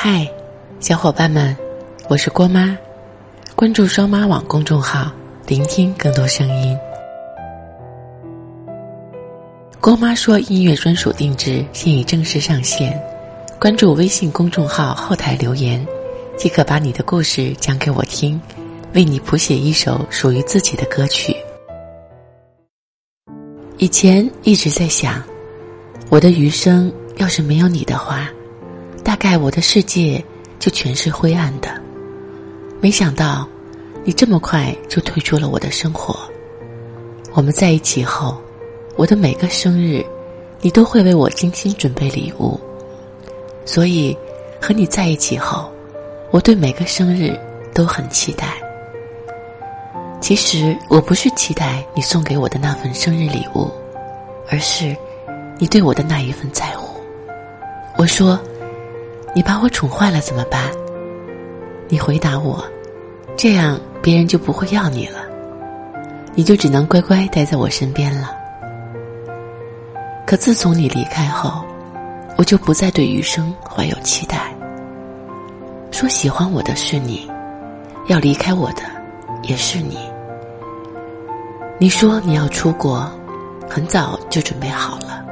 嗨，小伙伴们，我是郭妈，关注双妈网公众号，聆听更多声音。郭妈说音乐专属定制现已正式上线，关注微信公众号后台留言，即可把你的故事讲给我听，为你谱写一首属于自己的歌曲。以前一直在想，我的余生要是没有你的话，概我的世界就全是灰暗的。没想到，你这么快就退出了我的生活。我们在一起后，我的每个生日，你都会为我精心准备礼物。所以，和你在一起后，我对每个生日都很期待。其实我不是期待你送给我的那份生日礼物，而是你对我的那一份在乎。我说：“你把我宠坏了怎么办？”你回答我：“这样别人就不会要你了，你就只能乖乖待在我身边了。”可自从你离开后，我就不再对余生怀有期待。说喜欢我的是你，要离开我的。也是你。你说你要出国，很早就准备好了，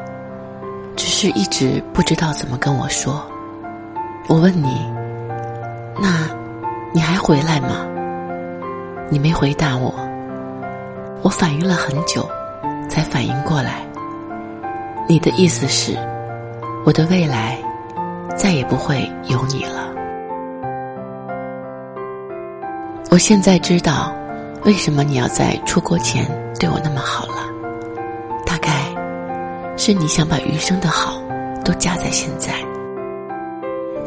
只是一直不知道怎么跟我说。我问你，那你还回来吗？你没回答我。我反应了很久，才反应过来。你的意思是，我的未来再也不会有你了。我现在知道，为什么你要在出国前对我那么好了。大概，是你想把余生的好都加在现在。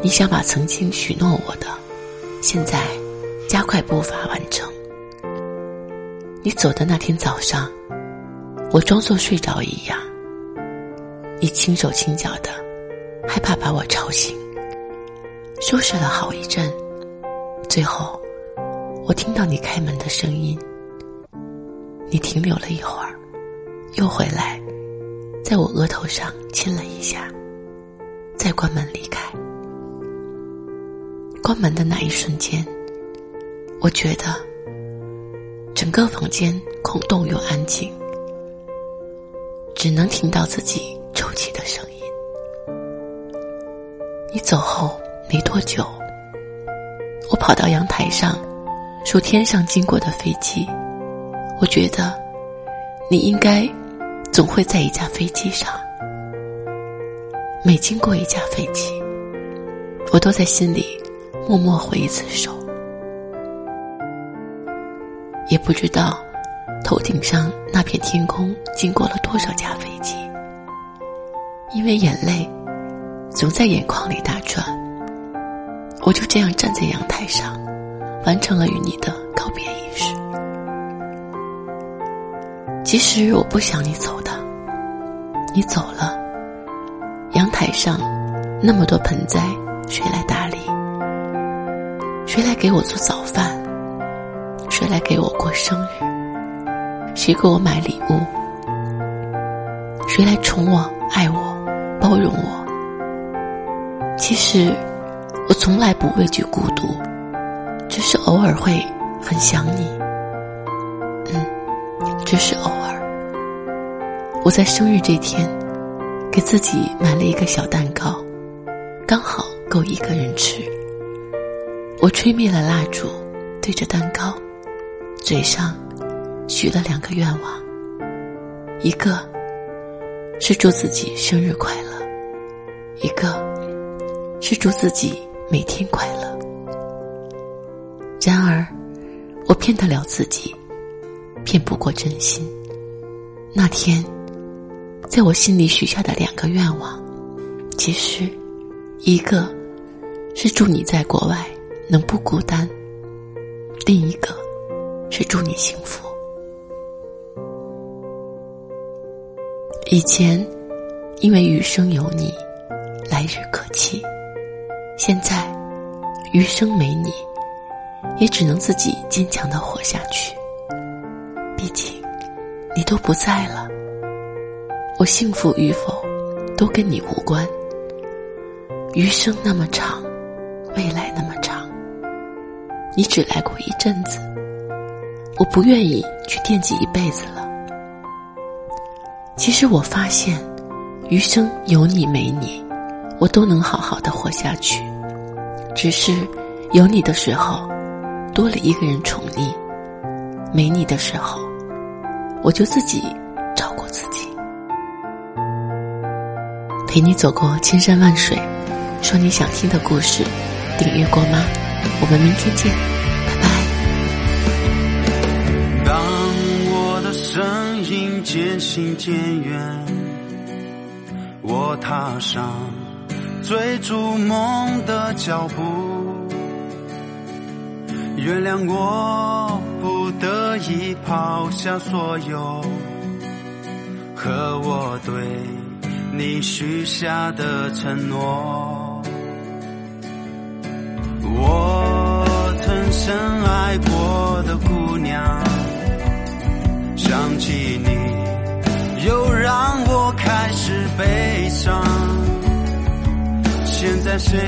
你想把曾经许诺我的，现在加快步伐完成。你走的那天早上，我装作睡着一样。你轻手轻脚的，害怕把我吵醒，收拾了好一阵，最后。我听到你开门的声音，你停留了一会儿，又回来，在我额头上亲了一下，再关门离开。关门的那一瞬间，我觉得整个房间空洞又安静，只能听到自己抽泣的声音。你走后没多久，我跑到阳台上。数天上经过的飞机，我觉得你应该总会在一架飞机上。每经过一架飞机，我都在心里默默挥一次手。也不知道头顶上那片天空经过了多少架飞机，因为眼泪总在眼眶里打转，我就这样站在阳台上。完成了与你的告别仪式。其实我不想你走的，你走了，阳台上那么多盆栽，谁来？谁来给我做早饭？谁来给我过生日？谁给我买礼物？谁来宠我、爱我、包容我？其实，我从来不畏惧孤独。只是偶尔会很想你，嗯，只是偶尔。我在生日这天，给自己买了一个小蛋糕，刚好够一个人吃。我吹灭了蜡烛，对着蛋糕，嘴上许了两个愿望，一个是祝自己生日快乐，一个是祝自己每天快乐。然而，我骗得了自己，骗不过真心。那天，在我心里许下的两个愿望，其实，一个是祝你在国外能不孤单，另一个是祝你幸福。以前，因为余生有你，来日可期；现在，余生没你。也只能自己坚强的活下去。毕竟，你都不在了，我幸福与否，都跟你无关。余生那么长，未来那么长。你只来过一阵子，我不愿意去惦记一辈子了。其实我发现，余生有你没你，我都能好好的活下去。只是有你的时候，多了一个人宠溺；没你的时候，我就自己照顾自己。陪你走过千山万水，说你想听的故事，订阅过吗？我们明天见，拜拜。当我的身影渐行渐远，我踏上追逐梦的脚步。原谅我不得已抛下所有，和我对你许下的承诺。我曾深爱过的姑娘，想起你，又让我开始悲伤。现在谁